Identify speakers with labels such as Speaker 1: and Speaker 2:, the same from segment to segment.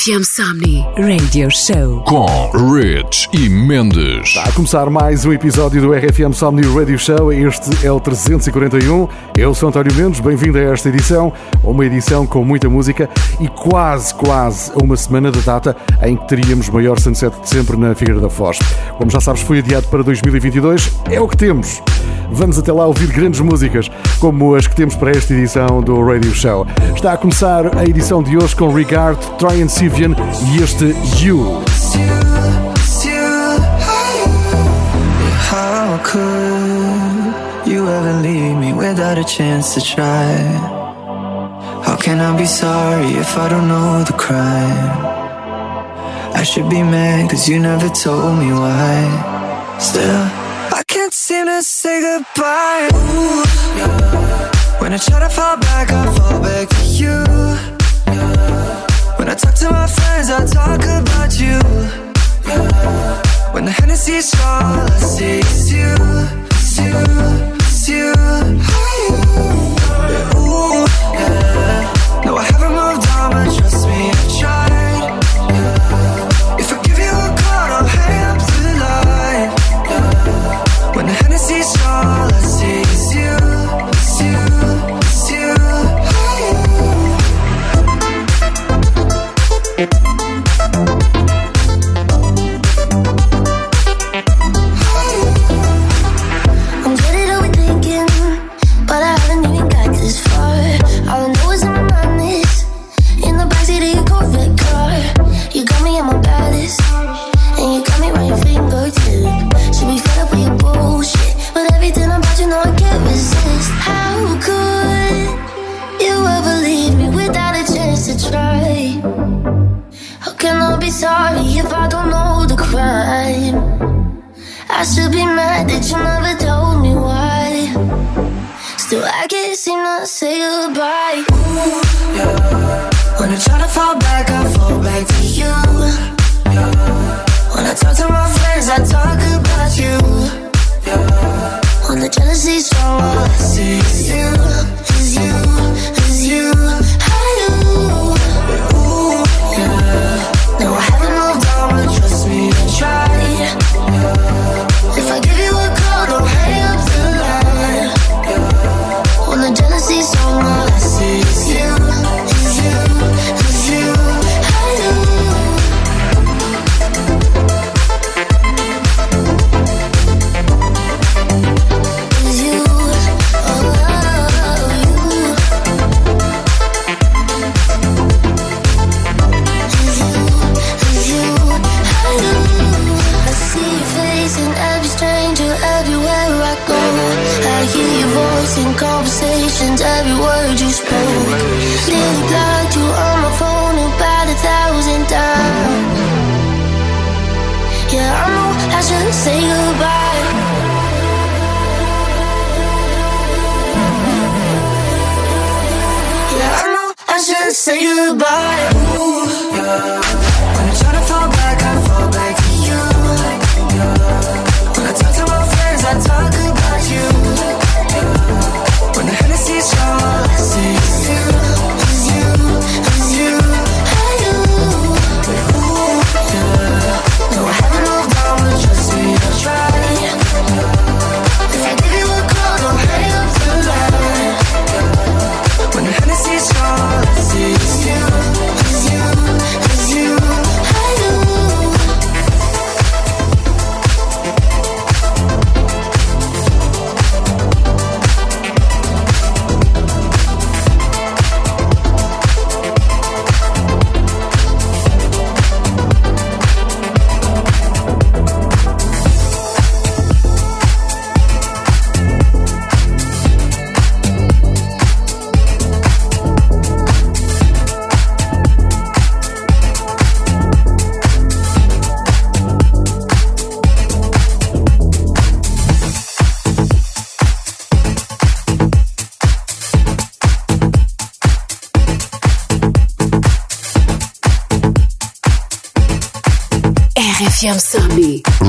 Speaker 1: RFM Somni Radio Show
Speaker 2: com Rich e Mendes.
Speaker 3: Está a começar mais um episódio do RFM Somni Radio Show. Este é o 341. Eu sou António Mendes, bem-vindo a esta edição. Uma edição com muita música e quase, quase uma semana da data em que teríamos o maior sunset de sempre na Figueira da Foz. Como já sabes, foi adiado para 2022. É o que temos. Vamos até lá ouvir grandes músicas, como as que temos para esta edição do Radio Show. Está a começar a edição de hoje com Regard, Troy Sivian e este You.
Speaker 4: How could you ever leave me without a chance to try? How can I be sorry if I don't know the crime? I should be mad cause you never told me why. Still, seem to say goodbye. Ooh, yeah. When I try to fall back, I fall back to you. Yeah. When I talk to my friends, I talk about you. Yeah. When the Hennessy's all I see you, it's you, it's you. Yeah,
Speaker 5: I'm say goodbye.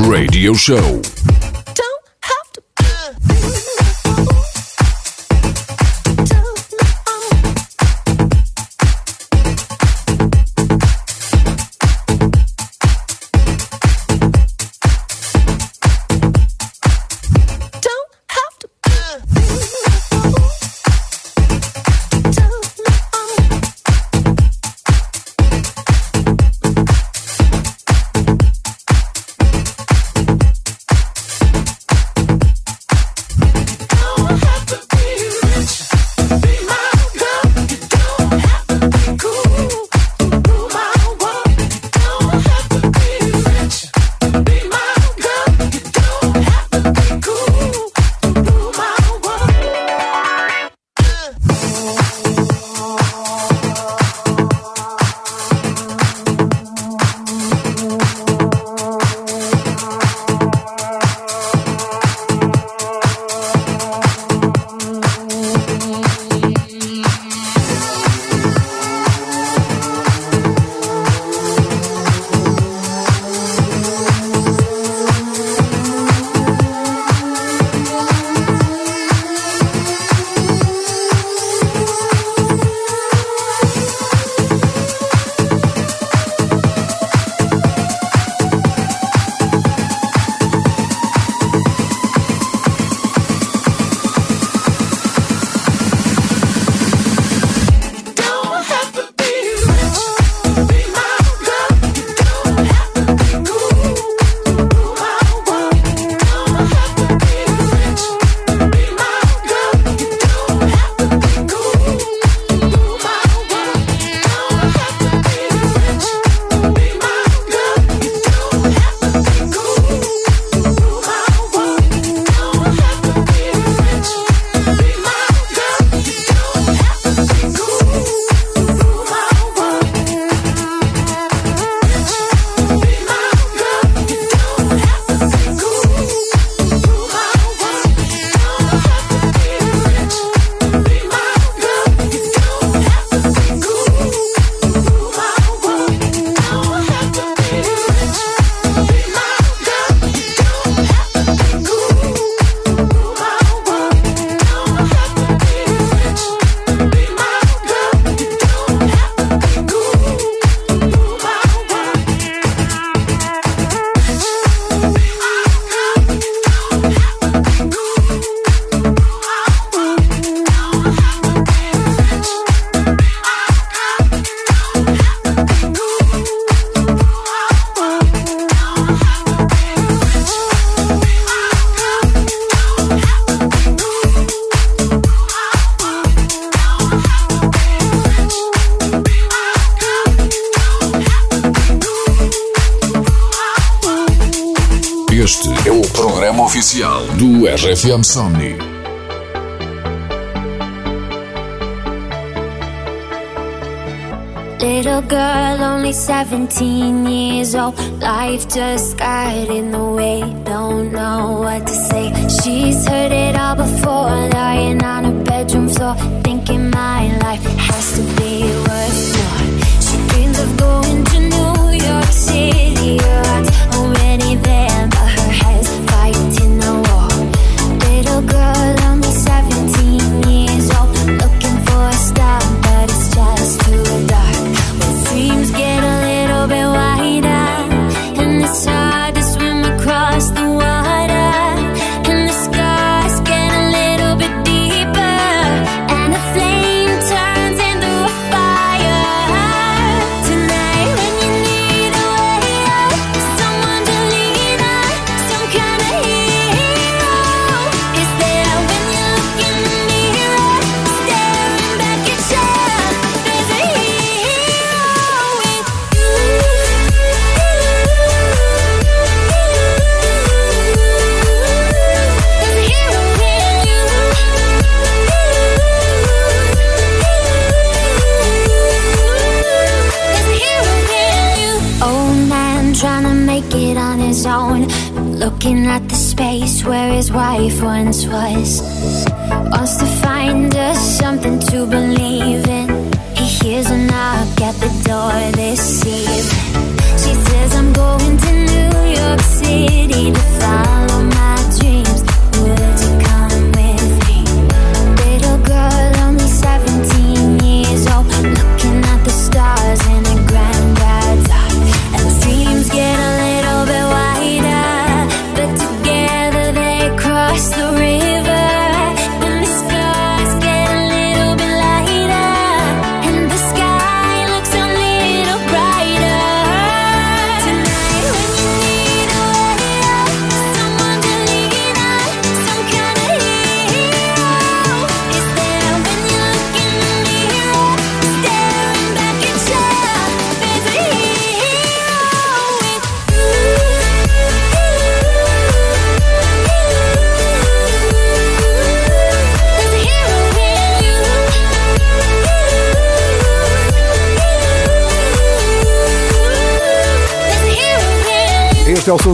Speaker 2: Radio Show.
Speaker 6: Little girl, only 17 years old. Life just got in the once was. Wants to find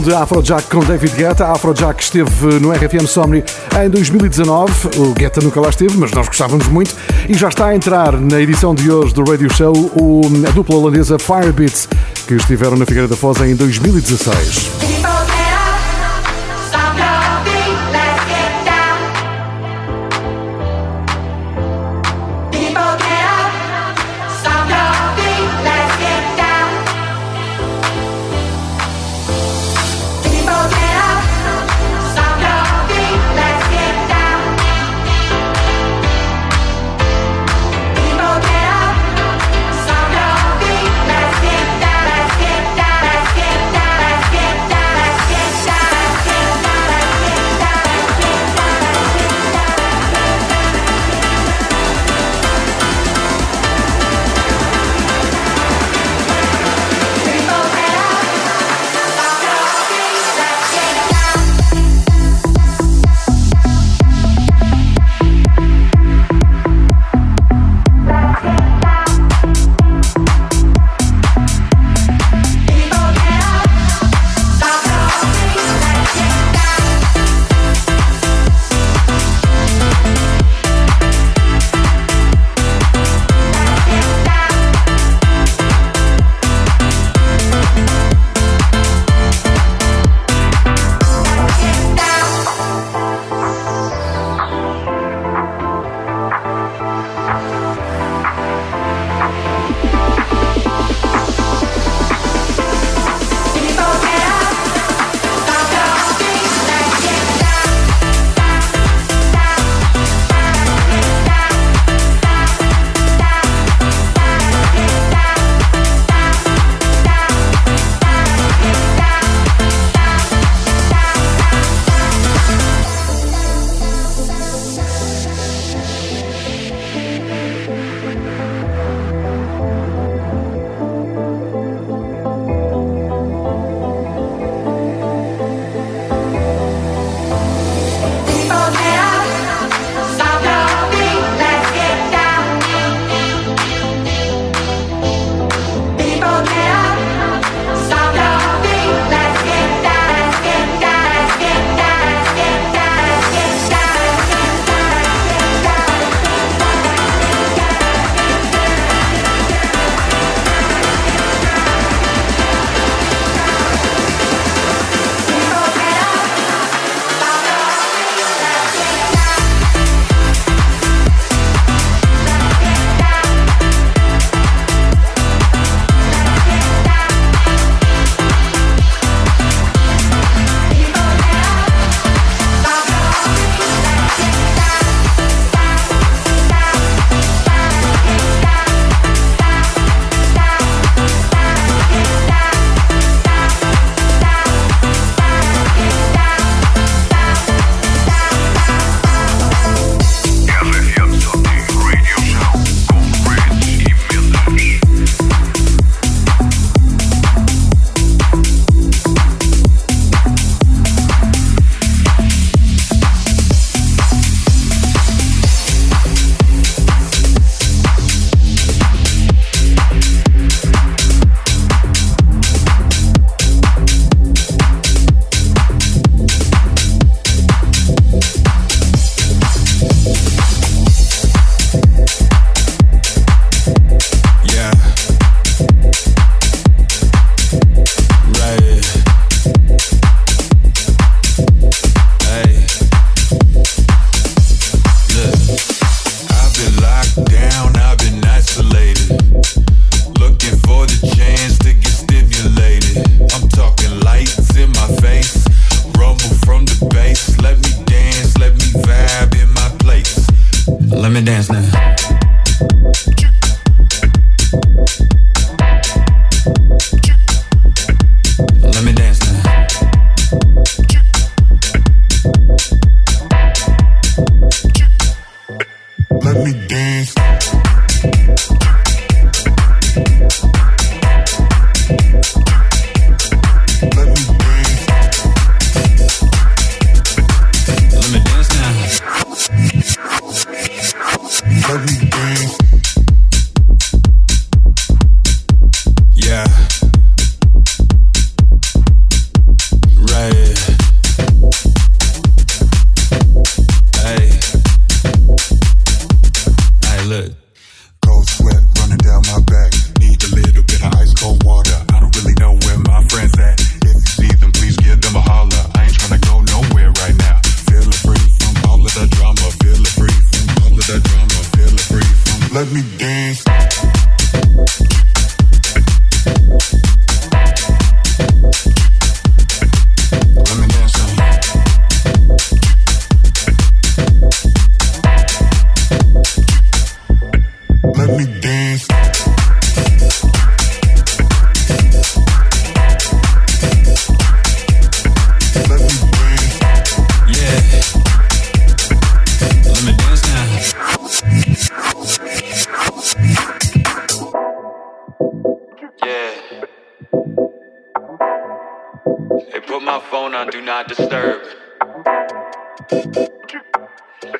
Speaker 3: de Afrojack com David Guetta. A Afrojack esteve no RFM Somni em 2019. O Guetta nunca lá esteve, mas nós gostávamos muito. E já está a entrar na edição de hoje do Radio Show o, a dupla holandesa Firebeats, que estiveram na Figueira da Foz em 2016.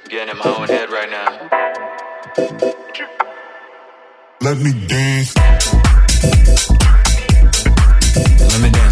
Speaker 7: Getting in my own head right now.
Speaker 8: Let me dance. Let me
Speaker 9: dance.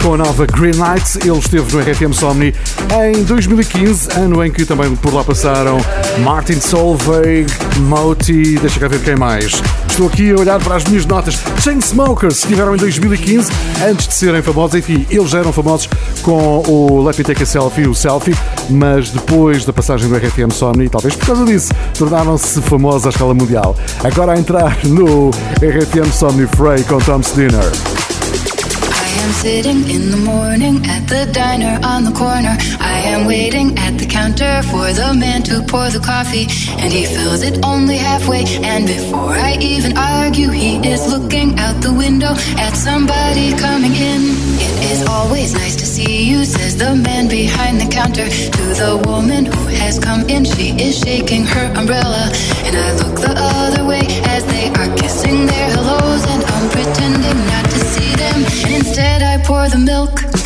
Speaker 9: Com a nova Green Lights. Ele esteve no RFM Somni em 2015, ano em que também por lá passaram Martin Solveig, Moti, deixa cá ver quem mais. Estou aqui a olhar para as minhas notas. Chainsmokers estiveram em 2015, antes de serem famosos. Enfim, eles já eram famosos com o Let Me Take a Selfie, o Selfie, mas depois da passagem do RFM Somni, talvez por causa disso, tornaram-se famosos à escala mundial. Agora a entrar no RFM Somni Frey com Tom's Dinner.
Speaker 10: I am sitting in the morning at the diner on the corner. I am waiting at the counter for the man to pour the coffee, and he fills it only halfway. And before I even argue, he is looking out the window at somebody coming in. It is always nice to see you, says the man behind the counter. To the woman who has come in, she is shaking her umbrella. And I look the other way as they are kissing their hellos, and I'm pretending not instead, I pour the milk.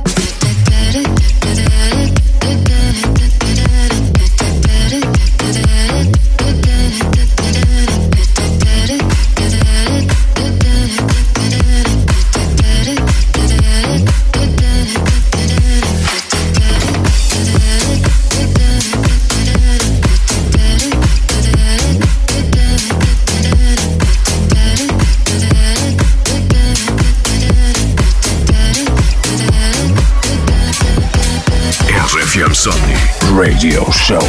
Speaker 5: Radio Show.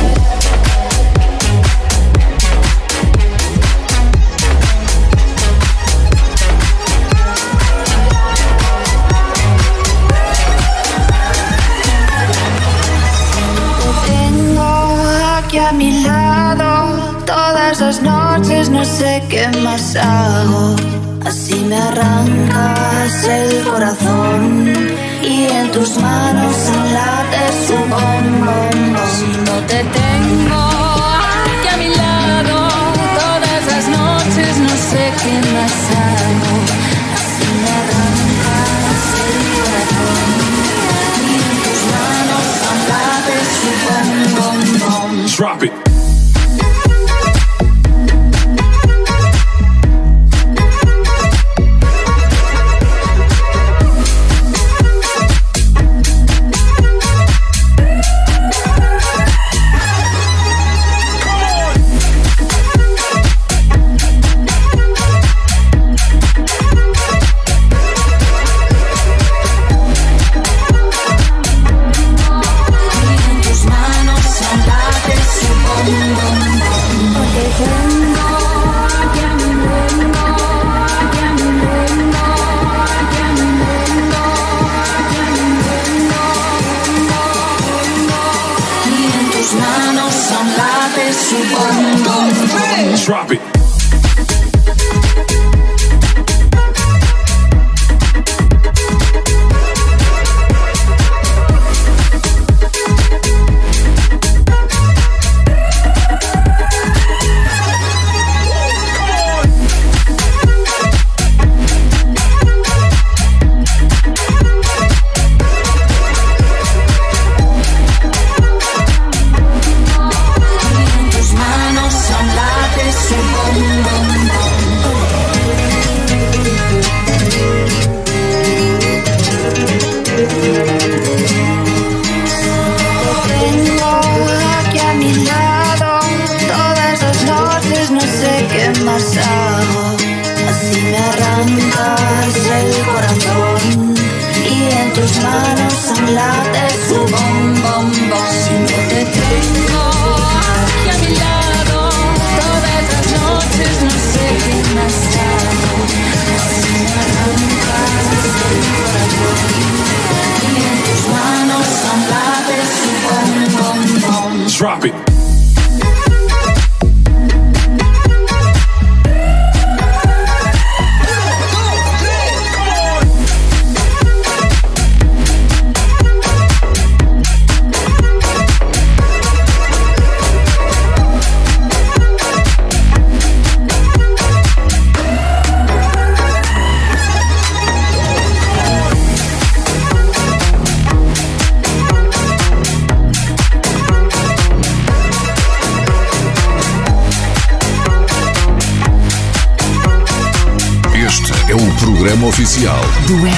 Speaker 11: a mi lado todas las noches no sé qué más hago así me arrancas el corazón y en tus manos late su bombón. Si no te tengo aquí a mi lado, todas las noches no sé qué más hago.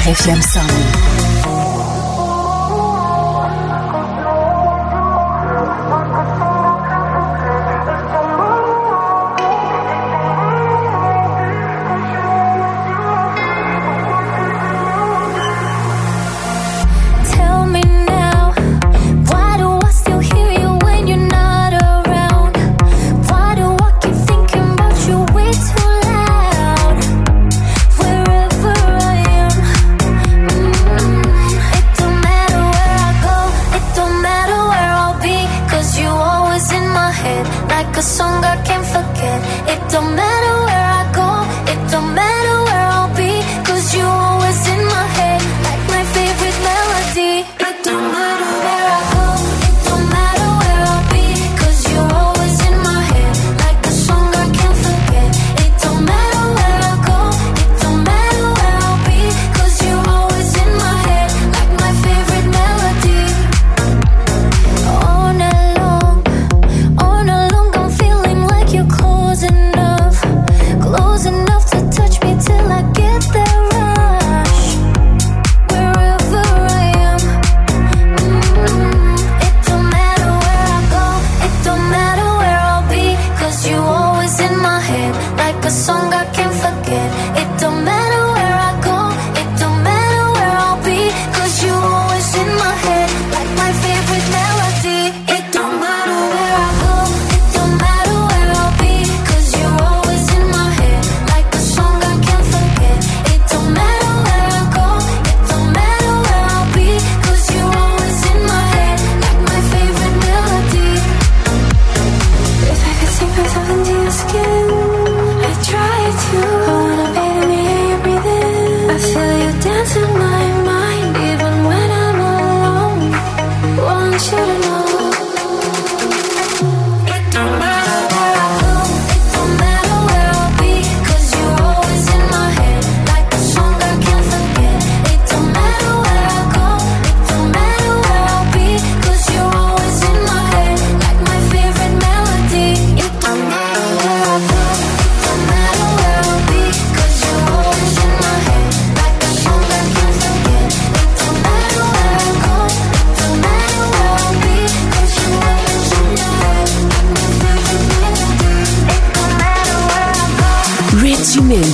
Speaker 11: Do RFM Somnii. a song I can't forget. It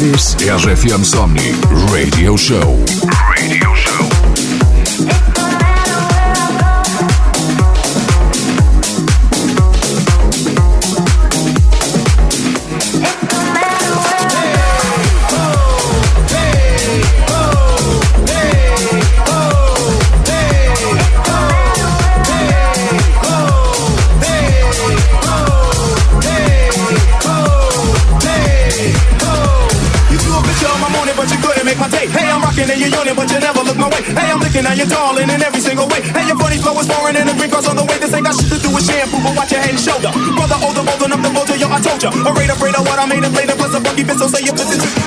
Speaker 11: RFM Somni Radio
Speaker 5: Show. with
Speaker 11: shampoo,
Speaker 12: but watch your head
Speaker 1: and shoulder. Brother,
Speaker 12: older, bolder, up the older, yo, I told ya. A Raider, Raider, what I made, afraid of what's a funky bitch, so say you put the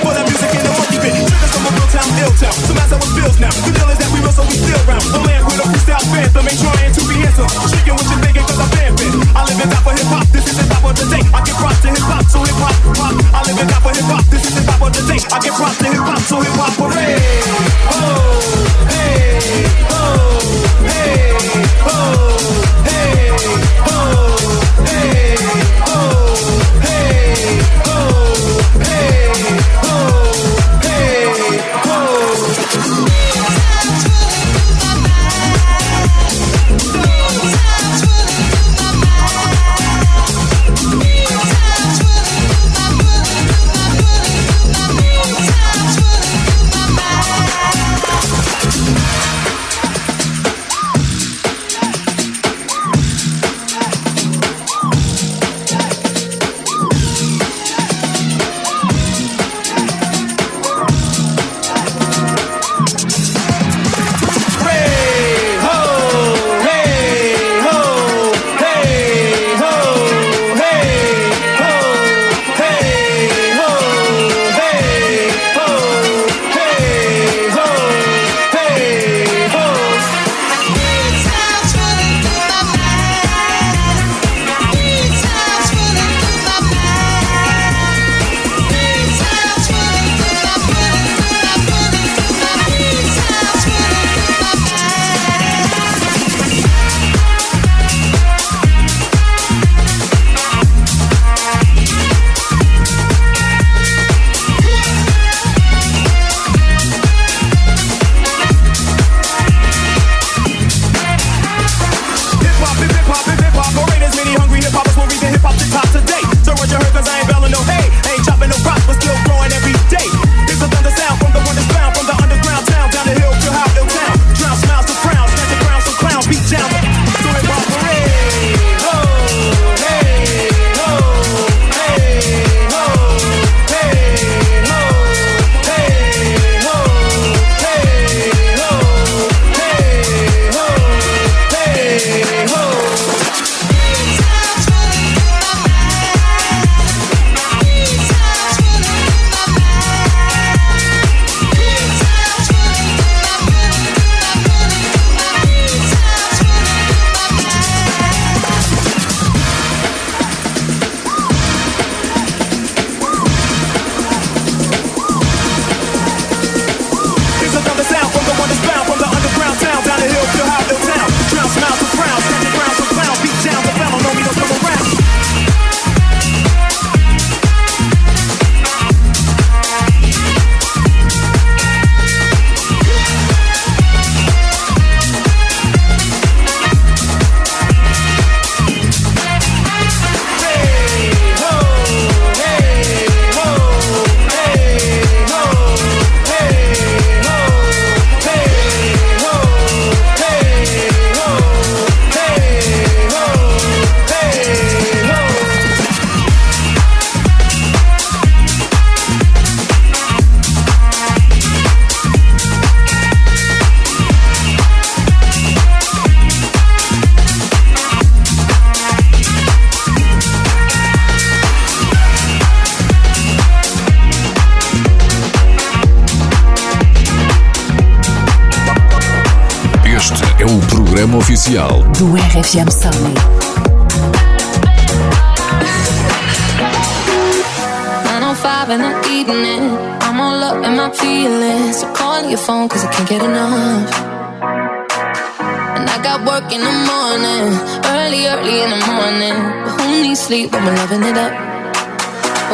Speaker 12: programa oficial
Speaker 1: do RFM
Speaker 11: oh in the evening, I'm all up in my feelings. So call your phone, cause I can't get enough. And I got work in the morning, early, early in the morning. But who needs sleep when we're loving it up?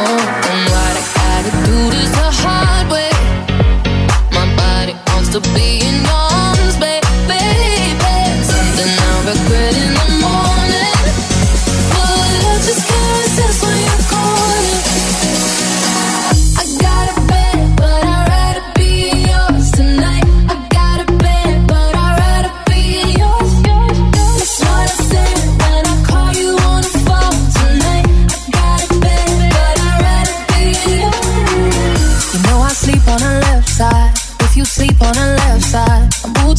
Speaker 11: Oh, and what I gotta do this the hard way. My body wants to be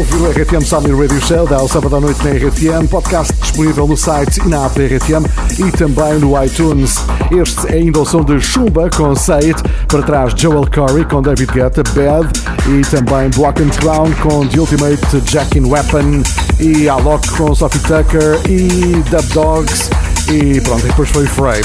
Speaker 3: Ouvir o RFM Somni Radio Show, dá ao sábado à noite na RFM, podcast disponível no site e na app da RFM e também no iTunes. Este é ainda o som de Chumba com It, para trás Joel Corey com David Guetta, Bad e também Block and Crown com The Ultimate Jackin Weapon e Alok com Sophie Tucker e Dub Dogs e pronto, depois foi Frey.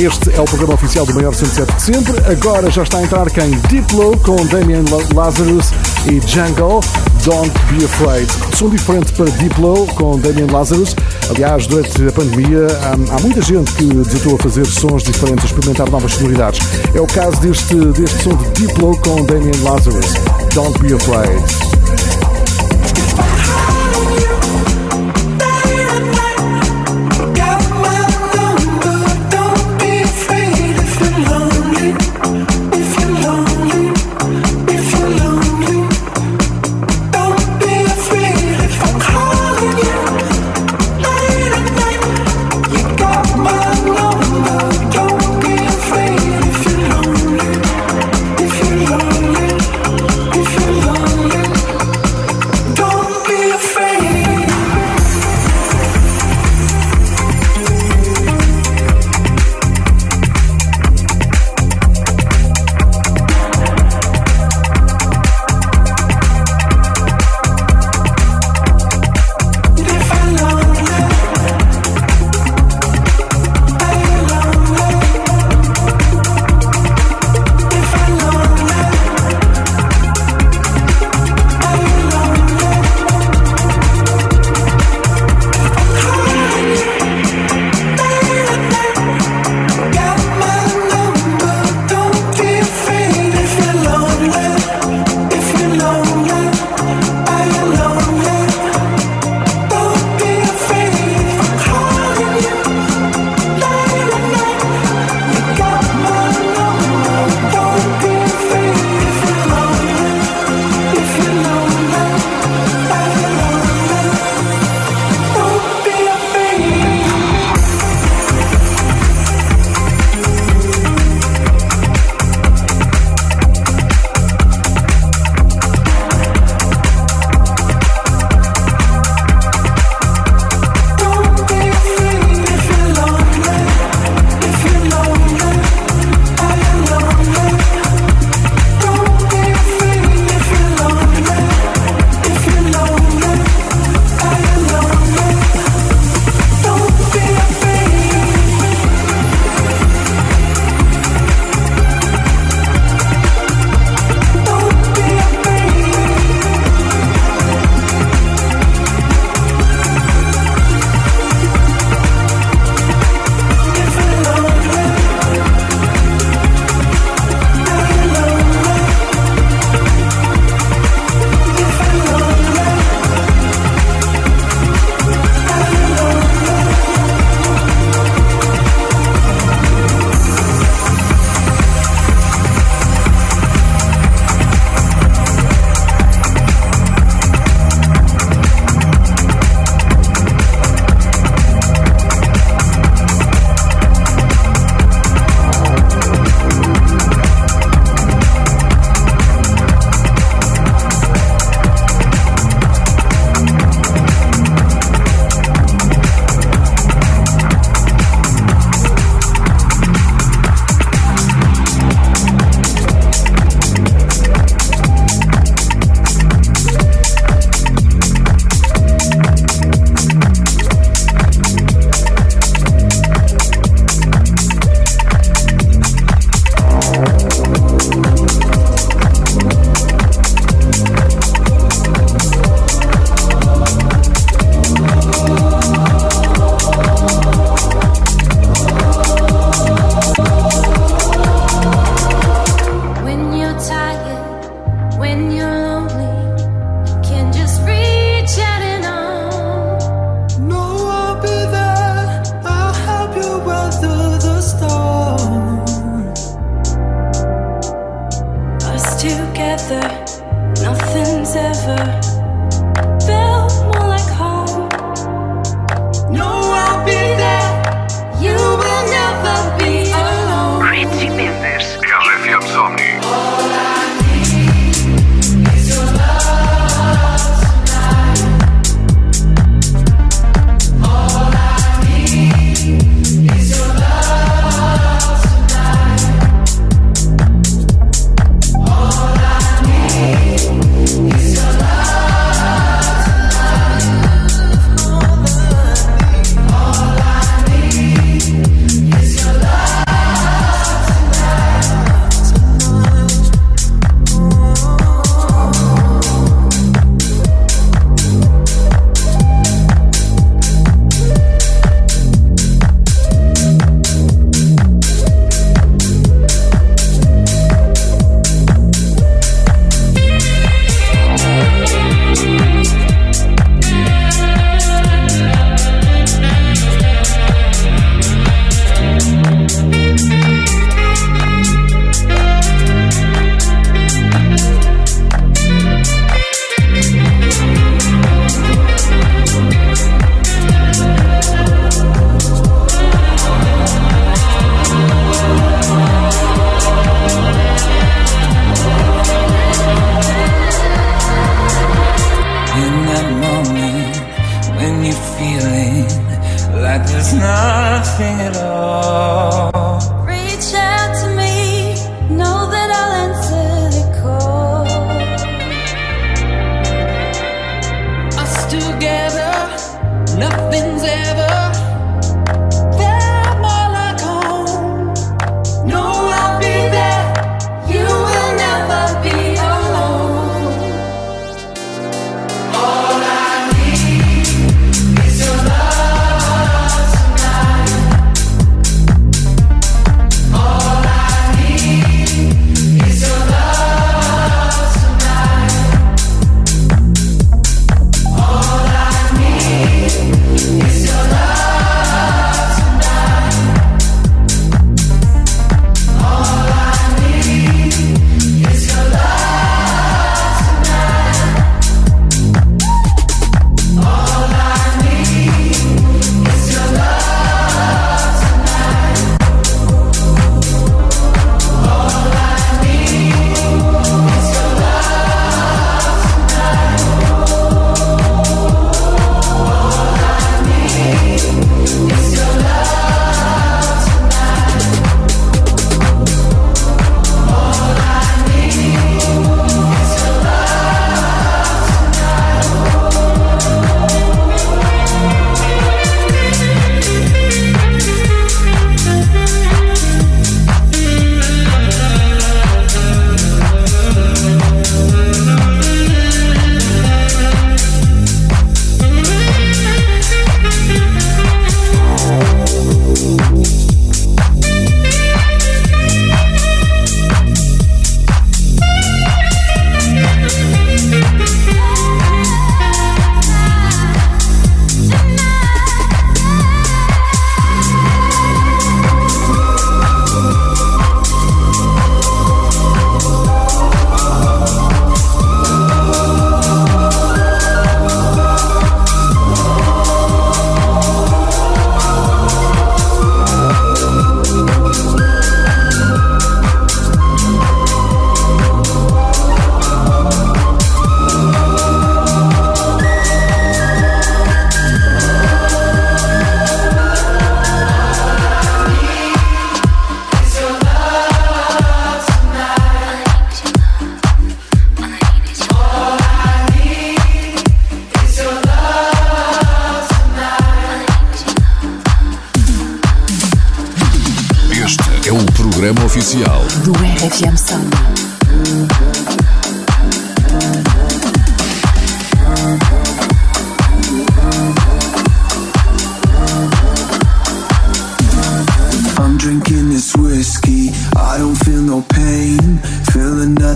Speaker 3: Este é o programa oficial do maior 107 de sempre. Agora já está a entrar quem Diplo com Damien Lazarus e Jungle. Don't Be Afraid. Som diferente para Diplo com Damien Lazarus. Aliás, durante a pandemia há, há muita gente que desatou a fazer sons diferentes, a experimentar novas sonoridades. É o caso deste, deste som de Diplo com Damien Lazarus. Don't Be Afraid.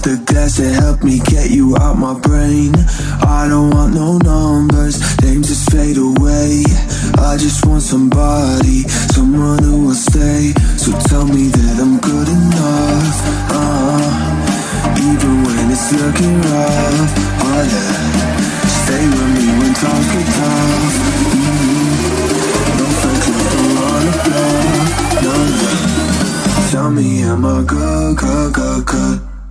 Speaker 4: Fill another glass to help me get you out my brain. I don't want no numbers, they just fade away. I just want somebody, someone who will stay. So tell me that I'm good enough. Uh, even when it's looking rough, oh yeah. Stay with me when times get tough. Don't wanna bluff. No, no. Tell me, am I good, good, good, good,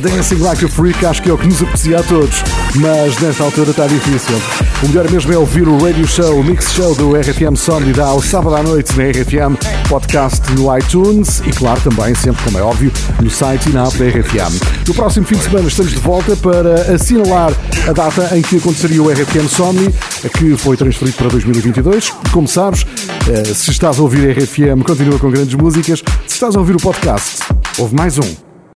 Speaker 3: Dancing Like a Freak acho que é o que nos aprecia a todos, mas nesta altura está difícil. O melhor mesmo é ouvir o radio show, o mix show do RFM dá ao sábado à noite na RFM, podcast no iTunes e claro também, sempre como é óbvio, no site e na app da RFM. No próximo fim de semana estamos de volta para assinalar a data em que aconteceria o RFM Somni, que foi transferido para 2022. Como sabes, eh, se estás a ouvir a RFM, continua com grandes músicas. Se estás a ouvir o podcast, houve mais um